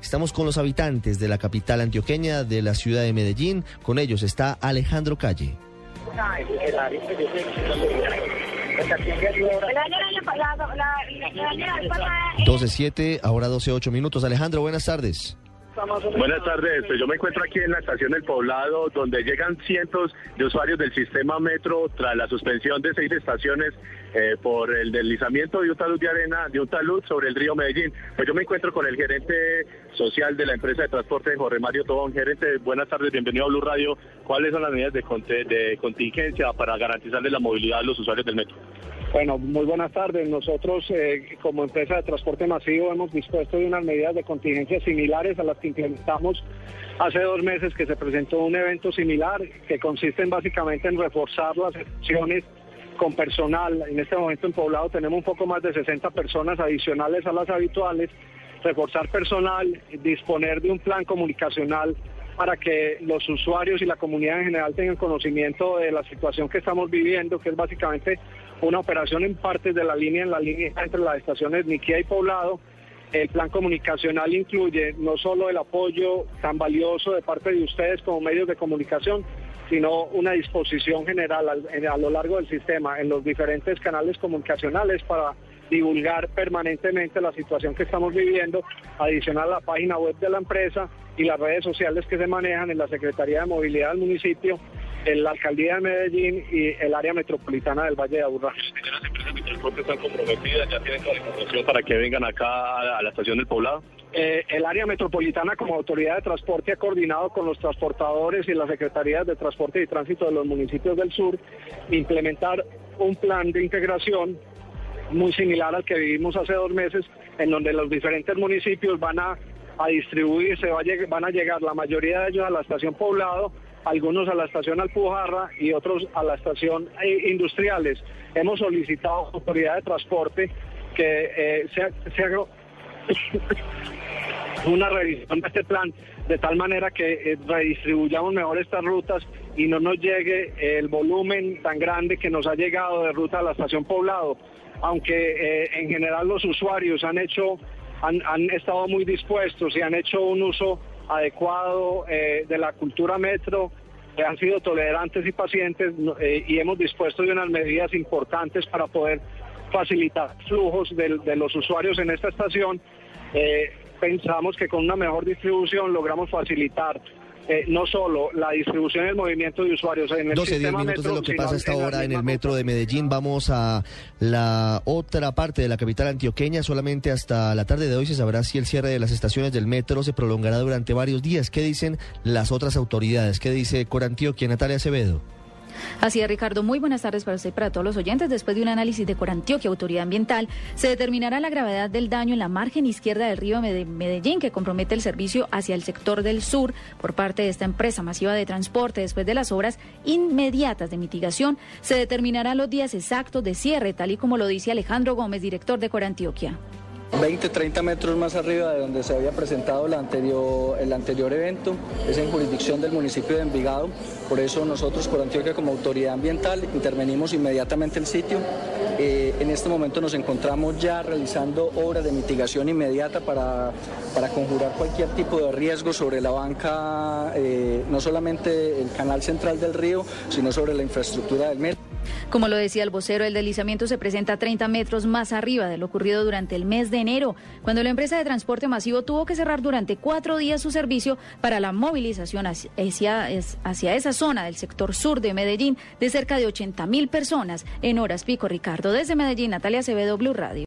Estamos con los habitantes de la capital antioqueña de la ciudad de Medellín. Con ellos está Alejandro Calle. 12.7, ahora 12.8 minutos. Alejandro, buenas tardes. Buenas tardes, pues yo me encuentro aquí en la estación del poblado donde llegan cientos de usuarios del sistema metro tras la suspensión de seis estaciones eh, por el deslizamiento de un talud de arena, de un talud sobre el río Medellín. Pues yo me encuentro con el gerente social de la empresa de transporte, Jorge Mario Tobón. Gerente, buenas tardes, bienvenido a Blue Radio. ¿Cuáles son las medidas de, de contingencia para garantizarle la movilidad a los usuarios del metro? Bueno, muy buenas tardes. Nosotros, eh, como empresa de transporte masivo, hemos dispuesto de unas medidas de contingencia similares a las que implementamos hace dos meses, que se presentó un evento similar, que consiste básicamente en reforzar las acciones con personal. En este momento en Poblado tenemos un poco más de 60 personas adicionales a las habituales. Reforzar personal, disponer de un plan comunicacional para que los usuarios y la comunidad en general tengan conocimiento de la situación que estamos viviendo, que es básicamente una operación en partes de la línea, en la línea entre las estaciones Niquía y Poblado. El plan comunicacional incluye no solo el apoyo tan valioso de parte de ustedes como medios de comunicación, sino una disposición general a, lo largo del sistema en los diferentes canales comunicacionales para divulgar permanentemente la situación que estamos viviendo, adicional a la página web de la empresa y las redes sociales que se manejan en la Secretaría de Movilidad del municipio, la Alcaldía de Medellín y el área metropolitana del Valle de Aburrá. ¿Las empresas de transporte están comprometidas? ¿Ya tienen toda la información para que vengan acá a la estación del poblado? Eh, el área metropolitana como autoridad de transporte ha coordinado con los transportadores y las secretarías de transporte y tránsito de los municipios del sur implementar un plan de integración muy similar al que vivimos hace dos meses, en donde los diferentes municipios van a, distribuirse, van a llegar la mayoría de ellos a la estación Poblado, algunos a la estación Alpujarra y otros a la estación eh, Industriales. Hemos solicitado a la autoridad de transporte que eh, se, haga una revisión de este plan de tal manera que eh, redistribuyamos mejor estas rutas y no nos llegue el volumen tan grande que nos ha llegado de ruta a la estación Poblado aunque eh, en general los usuarios han hecho, han, estado muy dispuestos y han hecho un uso adecuado de la cultura metro, han sido tolerantes y pacientes y hemos dispuesto de unas medidas importantes para poder facilitar flujos de, los usuarios en esta estación. pensamos que con una mejor distribución logramos facilitar eh, no solo la distribución del movimiento de usuarios en el 12, sistema 10 minutos metro, de lo que pasa hasta ahora en el metro de Medellín. Vamos a la otra parte de la capital antioqueña. Solamente hasta la tarde de hoy se sabrá si el cierre de las estaciones del metro se prolongará durante varios días. ¿Qué dicen las otras autoridades? ¿Qué dice Corantioquia, Natalia Acevedo? Así es, Ricardo. Muy buenas tardes para usted y para todos los oyentes. Después de un análisis de Corantioquia, Autoridad Ambiental, se determinará la gravedad del daño en la margen izquierda del río Medellín, que compromete el servicio hacia el sector del sur por parte de esta empresa masiva de transporte. Después de las obras inmediatas de mitigación, se determinarán los días exactos de cierre, tal y como lo dice Alejandro Gómez, director de Corantioquia. 20, 30 metros más arriba de donde se había presentado el anterior, evento, es en jurisdicción del municipio de Envigado, por eso nosotros por Antioquia como autoridad ambiental intervenimos inmediatamente el sitio. Eh, en este momento nos encontramos ya realizando obras de mitigación inmediata para, para conjurar cualquier tipo de riesgo sobre la banca, eh, no solamente el canal central del río, sino sobre la infraestructura del metro. Como lo decía el vocero, el deslizamiento se presenta 30 metros más arriba de lo ocurrido durante el mes de enero, cuando la empresa de transporte masivo tuvo que cerrar durante cuatro días su servicio para la movilización hacia, hacia esa zona del sector sur de Medellín de cerca de 80 mil personas en horas pico. Ricardo, desde Medellín, Natalia Acevedo, Blue Radio.